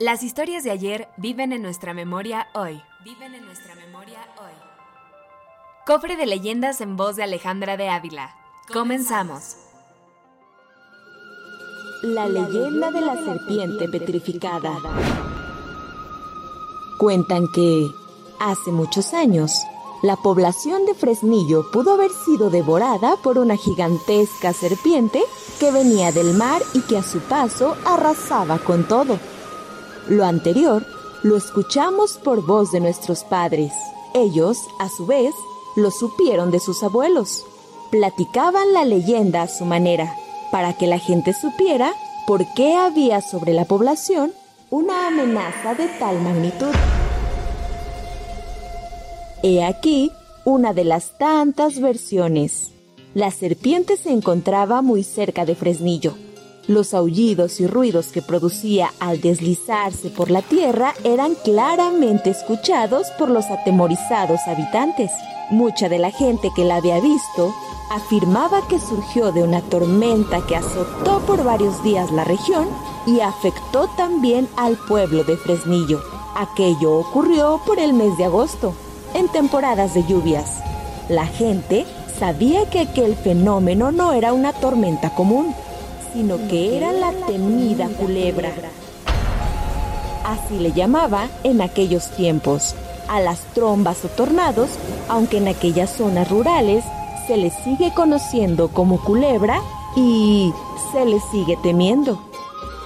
Las historias de ayer viven en nuestra memoria hoy. Viven en nuestra memoria hoy. Cofre de leyendas en voz de Alejandra de Ávila. Comenzamos. La leyenda de la serpiente petrificada. Cuentan que, hace muchos años, la población de Fresnillo pudo haber sido devorada por una gigantesca serpiente que venía del mar y que a su paso arrasaba con todo. Lo anterior lo escuchamos por voz de nuestros padres. Ellos, a su vez, lo supieron de sus abuelos. Platicaban la leyenda a su manera, para que la gente supiera por qué había sobre la población una amenaza de tal magnitud. He aquí una de las tantas versiones. La serpiente se encontraba muy cerca de Fresnillo. Los aullidos y ruidos que producía al deslizarse por la tierra eran claramente escuchados por los atemorizados habitantes. Mucha de la gente que la había visto afirmaba que surgió de una tormenta que azotó por varios días la región y afectó también al pueblo de Fresnillo. Aquello ocurrió por el mes de agosto, en temporadas de lluvias. La gente sabía que aquel fenómeno no era una tormenta común, sino que era la temida culebra. Así le llamaba en aquellos tiempos a las trombas o tornados, aunque en aquellas zonas rurales se le sigue conociendo como culebra y se le sigue temiendo.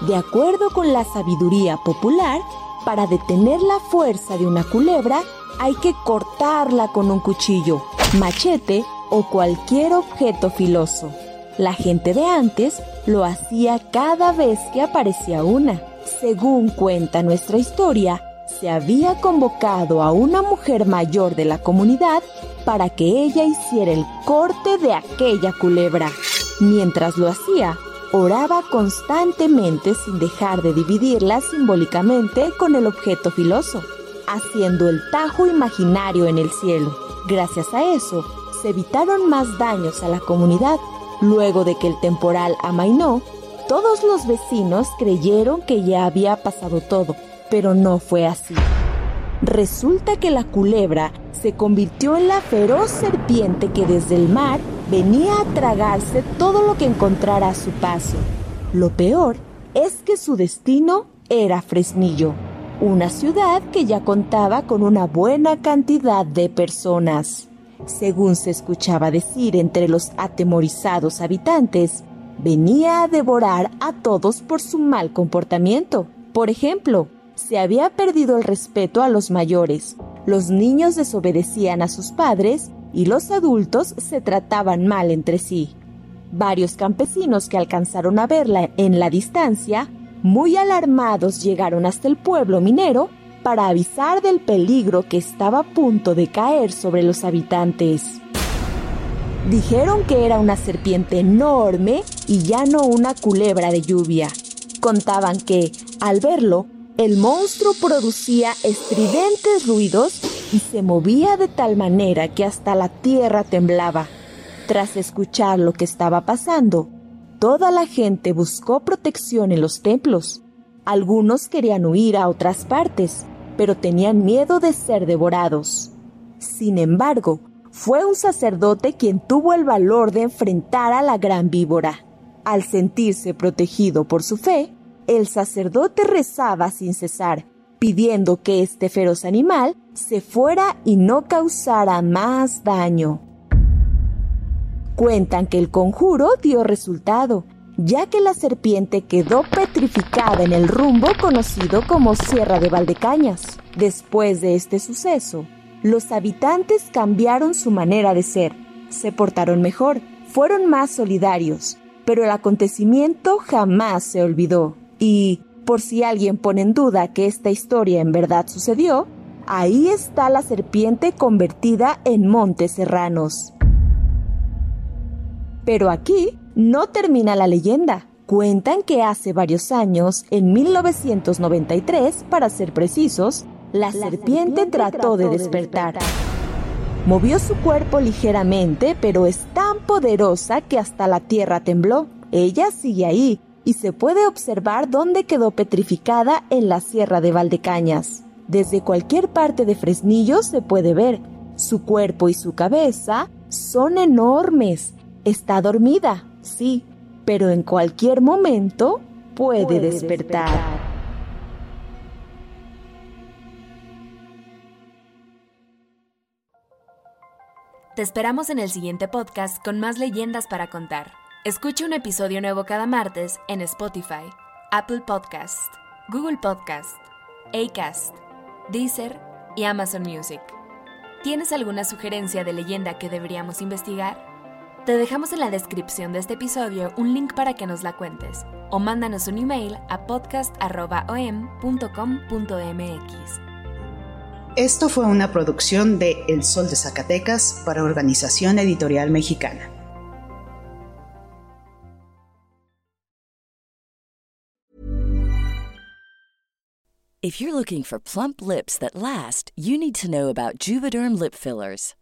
De acuerdo con la sabiduría popular, para detener la fuerza de una culebra hay que cortarla con un cuchillo, machete o cualquier objeto filoso. La gente de antes lo hacía cada vez que aparecía una. Según cuenta nuestra historia, se había convocado a una mujer mayor de la comunidad para que ella hiciera el corte de aquella culebra. Mientras lo hacía, oraba constantemente sin dejar de dividirla simbólicamente con el objeto filoso, haciendo el tajo imaginario en el cielo. Gracias a eso, se evitaron más daños a la comunidad. Luego de que el temporal amainó, todos los vecinos creyeron que ya había pasado todo, pero no fue así. Resulta que la culebra se convirtió en la feroz serpiente que desde el mar venía a tragarse todo lo que encontrara a su paso. Lo peor es que su destino era Fresnillo, una ciudad que ya contaba con una buena cantidad de personas. Según se escuchaba decir entre los atemorizados habitantes, venía a devorar a todos por su mal comportamiento. Por ejemplo, se había perdido el respeto a los mayores, los niños desobedecían a sus padres y los adultos se trataban mal entre sí. Varios campesinos que alcanzaron a verla en la distancia, muy alarmados llegaron hasta el pueblo minero para avisar del peligro que estaba a punto de caer sobre los habitantes. Dijeron que era una serpiente enorme y ya no una culebra de lluvia. Contaban que, al verlo, el monstruo producía estridentes ruidos y se movía de tal manera que hasta la tierra temblaba. Tras escuchar lo que estaba pasando, toda la gente buscó protección en los templos. Algunos querían huir a otras partes, pero tenían miedo de ser devorados. Sin embargo, fue un sacerdote quien tuvo el valor de enfrentar a la gran víbora. Al sentirse protegido por su fe, el sacerdote rezaba sin cesar, pidiendo que este feroz animal se fuera y no causara más daño. Cuentan que el conjuro dio resultado, ya que la serpiente quedó petrificada en el rumbo conocido como Sierra de Valdecañas. Después de este suceso, los habitantes cambiaron su manera de ser, se portaron mejor, fueron más solidarios pero el acontecimiento jamás se olvidó. Y, por si alguien pone en duda que esta historia en verdad sucedió, ahí está la serpiente convertida en Montes Serranos. Pero aquí no termina la leyenda. Cuentan que hace varios años, en 1993 para ser precisos, la, serpiente, trató de despertar. Movió su cuerpo ligeramente, pero es tan poderosa que hasta la tierra tembló. Ella sigue ahí y se puede observar dónde quedó petrificada en la Sierra de Valdecañas. Desde cualquier parte de Fresnillo se puede ver. Su cuerpo y su cabeza son enormes. Está dormida, sí, pero en cualquier momento puede, despertar. Te esperamos en el siguiente podcast con más leyendas para contar. Escucha un episodio nuevo cada martes en Spotify, Apple Podcast, Google Podcast, Acast, Deezer y Amazon Music. ¿Tienes alguna sugerencia de leyenda que deberíamos investigar? Te dejamos en la descripción de este episodio un link para que nos la cuentes o mándanos un email a podcast.om.com.mx. Esto fue una producción de El Sol de Zacatecas para Organización Editorial Mexicana. If you're looking for plump lips that last, you need to know about Juvederm lip fillers.